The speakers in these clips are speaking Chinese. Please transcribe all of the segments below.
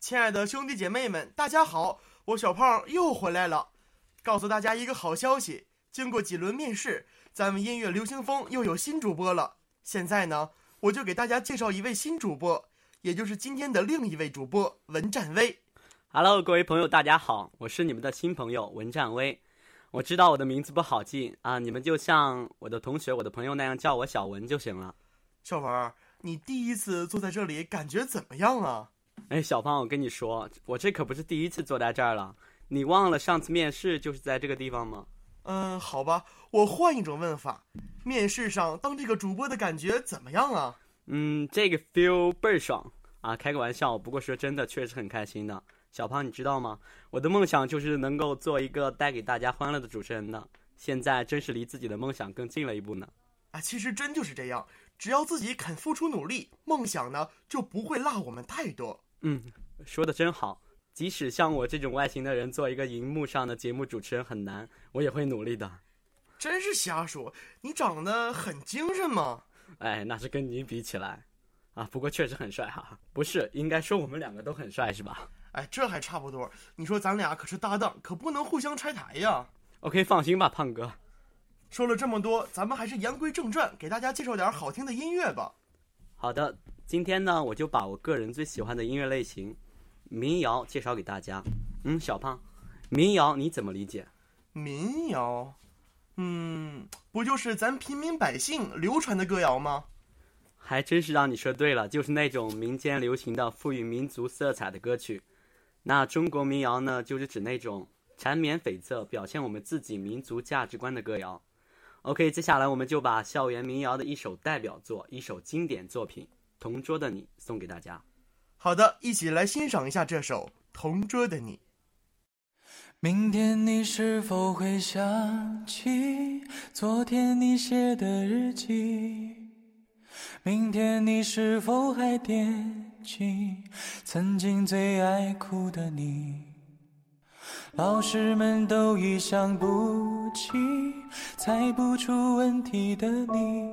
亲爱的兄弟姐妹们，大家好，我小胖又回来了，告诉大家一个好消息，经过几轮面试，咱们音乐流行风又有新主播了。现在呢，我就给大家介绍一位新主播，也就是今天的另一位主播文战威。Hello，各位朋友，大家好，我是你们的新朋友文战威。我知道我的名字不好记啊，你们就像我的同学、我的朋友那样叫我小文就行了。小文，你第一次坐在这里，感觉怎么样啊？哎，小胖，我跟你说，我这可不是第一次坐在这儿了。你忘了上次面试就是在这个地方吗？嗯，好吧，我换一种问法，面试上当这个主播的感觉怎么样啊？嗯，这个 feel 倍儿爽啊！开个玩笑，不过说真的，确实很开心的。小胖，你知道吗？我的梦想就是能够做一个带给大家欢乐的主持人呢。现在真是离自己的梦想更近了一步呢。啊，其实真就是这样，只要自己肯付出努力，梦想呢就不会落我们太多。嗯，说的真好。即使像我这种外形的人做一个荧幕上的节目主持人很难，我也会努力的。真是瞎说，你长得很精神嘛。哎，那是跟你比起来，啊，不过确实很帅哈。不是，应该说我们两个都很帅是吧？哎，这还差不多。你说咱俩可是搭档，可不能互相拆台呀。OK，放心吧，胖哥。说了这么多，咱们还是言归正传，给大家介绍点好听的音乐吧。好的，今天呢，我就把我个人最喜欢的音乐类型——民谣介绍给大家。嗯，小胖，民谣你怎么理解？民谣，嗯，不就是咱平民百姓流传的歌谣吗？还真是让你说对了，就是那种民间流行的、赋予民族色彩的歌曲。那中国民谣呢，就是指那种缠绵悱恻、表现我们自己民族价值观的歌谣。OK，接下来我们就把校园民谣的一首代表作、一首经典作品《同桌的你》送给大家。好的，一起来欣赏一下这首《同桌的你》。明天你是否会想起昨天你写的日记？明天你是否还惦记曾经最爱哭的你？老师们都已想不起猜不出问题的你，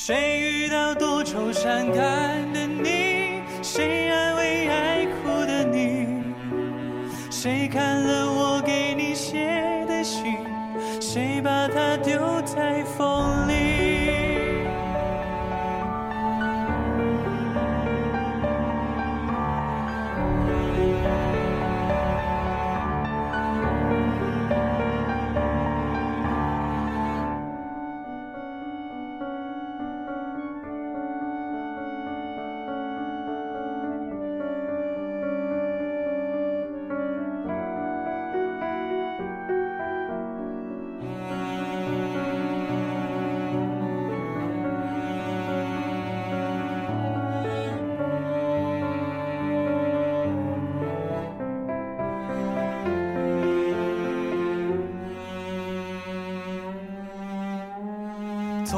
谁遇到多愁善感的你？谁安慰爱哭的你？谁看了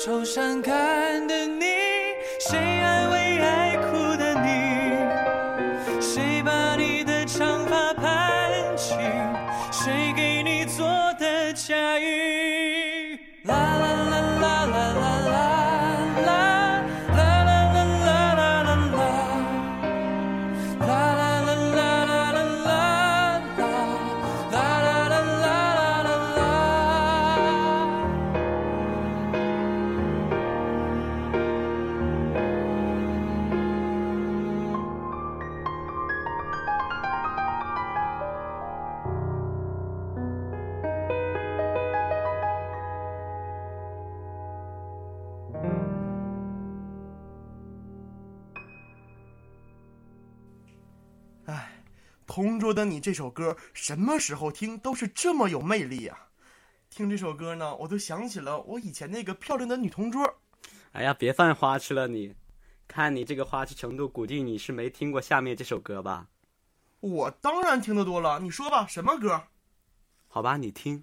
愁善感的你？同桌的你这首歌什么时候听都是这么有魅力呀、听这首歌呢，我都想起了我以前那个漂亮的女同桌。哎呀，别犯花痴了你，看你这个花痴程度，估计你是没听过下面这首歌吧？我当然听得多了，你说吧，什么歌？好吧，你听。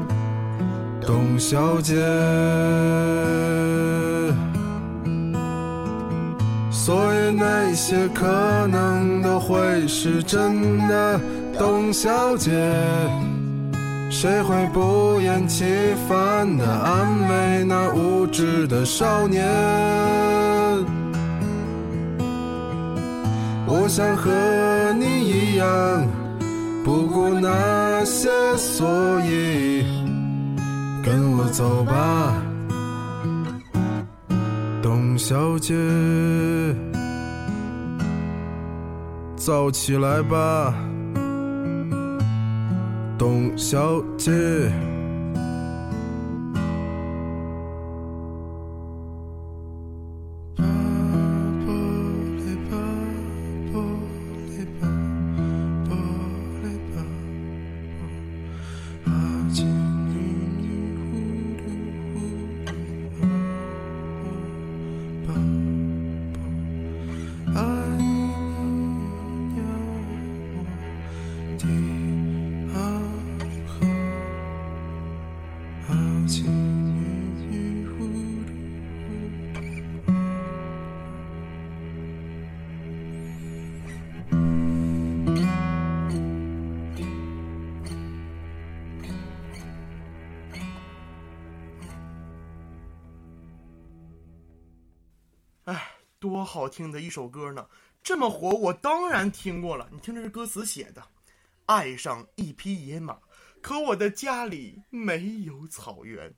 董小姐，所以那些可能都会是真的，董小姐。谁会不厌其烦地安慰那无知的少年？我想和你一样，不顾那些所以，跟我走吧，董小姐，走起来吧。董小姐。多好听的一首歌呢！这么火，我当然听过了。你听这是歌词写的：“爱上一匹野马，可我的家里没有草原。”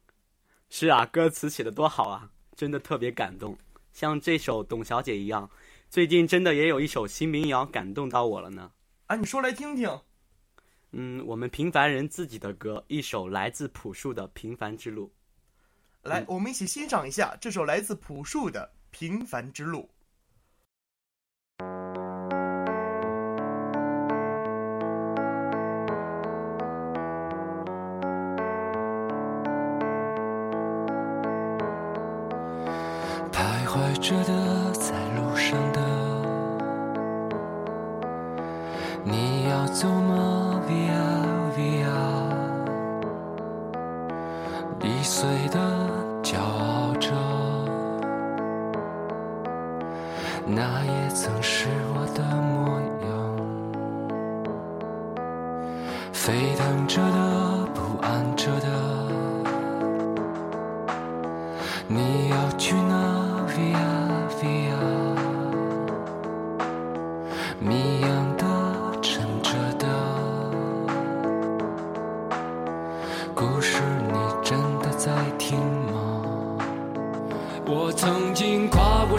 是啊，歌词写的多好啊，真的特别感动。像这首《董小姐》一样，最近真的也有一首新民谣感动到我了呢。啊，你说来听听。嗯，我们平凡人自己的歌，一首来自朴树的《平凡之路》。来，我们一起欣赏一下这首来自朴树的。平凡之路。着的，在路上的，你要走吗？Via Via，易碎的，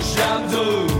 上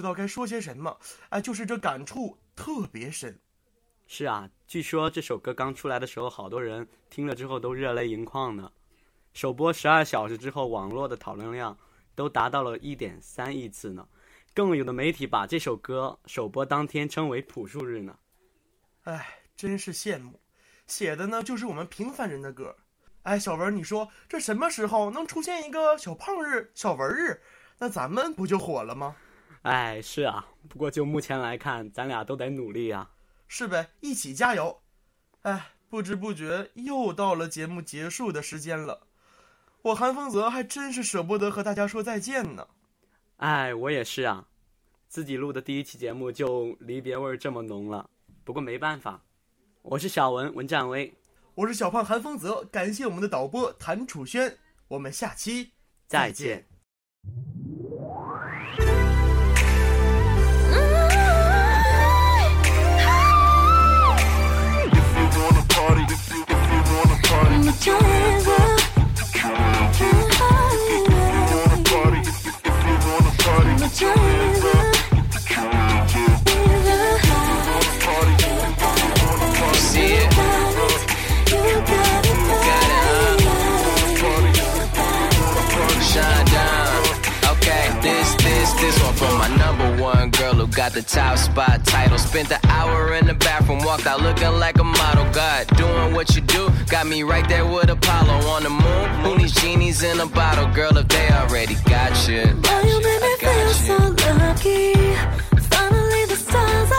知道该说些什么，哎，就是这感触特别深。是啊，据说这首歌刚出来的时候，好多人听了之后都热泪盈眶呢。首播十二小时之后，网络的讨论量都达到了一点三亿次呢。更有的媒体把这首歌首播当天称为“朴树日”呢。哎，真是羡慕，写的呢就是我们平凡人的歌。哎，小文，你说这什么时候能出现一个小胖日、小文日？那咱们不就火了吗？哎，是啊，不过就目前来看，咱俩都得努力啊。是呗，一起加油！哎，不知不觉又到了节目结束的时间了，我韩风泽还真是舍不得和大家说再见呢。哎，我也是啊，自己录的第一期节目就离别味儿这么浓了。不过没办法，我是小文文占威，我是小胖韩风泽，感谢我们的导播谭楚轩，我们下期再见。Got it up party shut down okay this this this one for my number 1 girl who got the top spot title. Spent the hour in the bathroom, walked out looking like a model. God, doing what you do, got me right there with Apollo on the moon. Who needs genies in a bottle, girl, if they already got you? Oh, you made me feel you. so lucky. Finally, the stars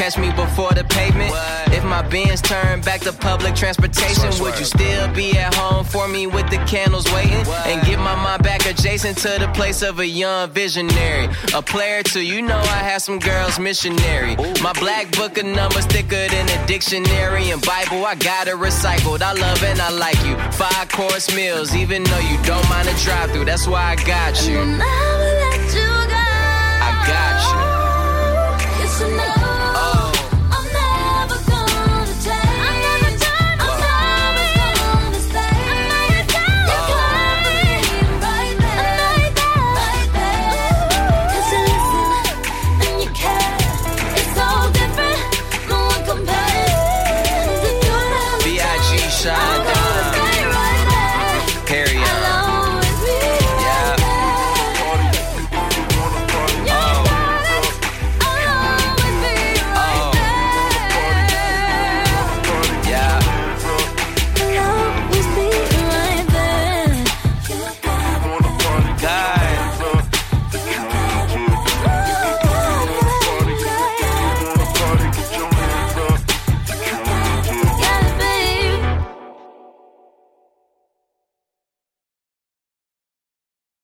catch me before the pavement. If my Benz turn back to public transportation, would you still be at home for me with the candles waiting? And get my mind back adjacent to the place of a young visionary. A player too, you know I have some girls missionary. My black book of numbers thicker than a dictionary and Bible. I got it recycled. I love and I like you. Five course meals, even though you don't mind a drive through. That's why I got you. Never let you go. I got you.